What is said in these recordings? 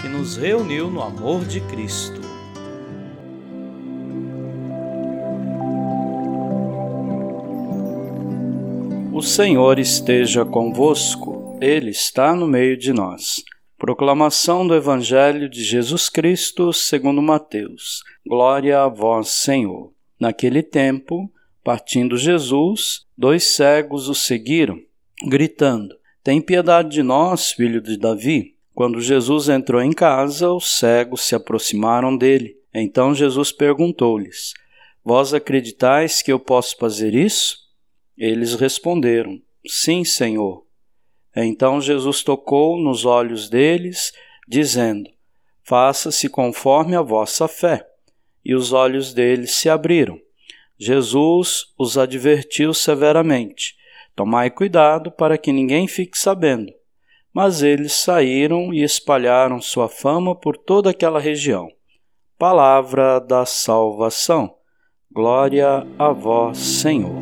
que nos reuniu no amor de Cristo. O Senhor esteja convosco, Ele está no meio de nós. Proclamação do Evangelho de Jesus Cristo segundo Mateus. Glória a vós, Senhor. Naquele tempo, partindo Jesus, dois cegos o seguiram, gritando: Tem piedade de nós, filho de Davi. Quando Jesus entrou em casa, os cegos se aproximaram dele. Então Jesus perguntou-lhes: Vós acreditais que eu posso fazer isso? Eles responderam: Sim, Senhor. Então Jesus tocou nos olhos deles, dizendo: Faça-se conforme a vossa fé. E os olhos deles se abriram. Jesus os advertiu severamente: Tomai cuidado para que ninguém fique sabendo mas eles saíram e espalharam sua fama por toda aquela região. Palavra da salvação. Glória a vós, Senhor.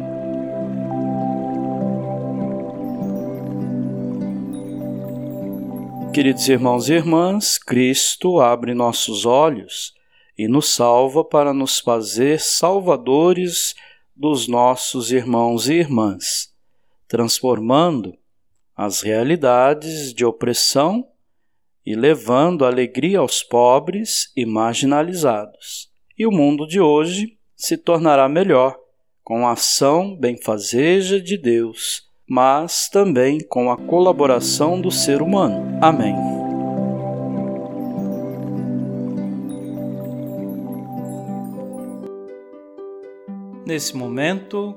Queridos irmãos e irmãs, Cristo abre nossos olhos e nos salva para nos fazer salvadores dos nossos irmãos e irmãs, transformando as realidades de opressão e levando alegria aos pobres e marginalizados. E o mundo de hoje se tornará melhor com a ação benfazeja de Deus, mas também com a colaboração do ser humano. Amém. Nesse momento,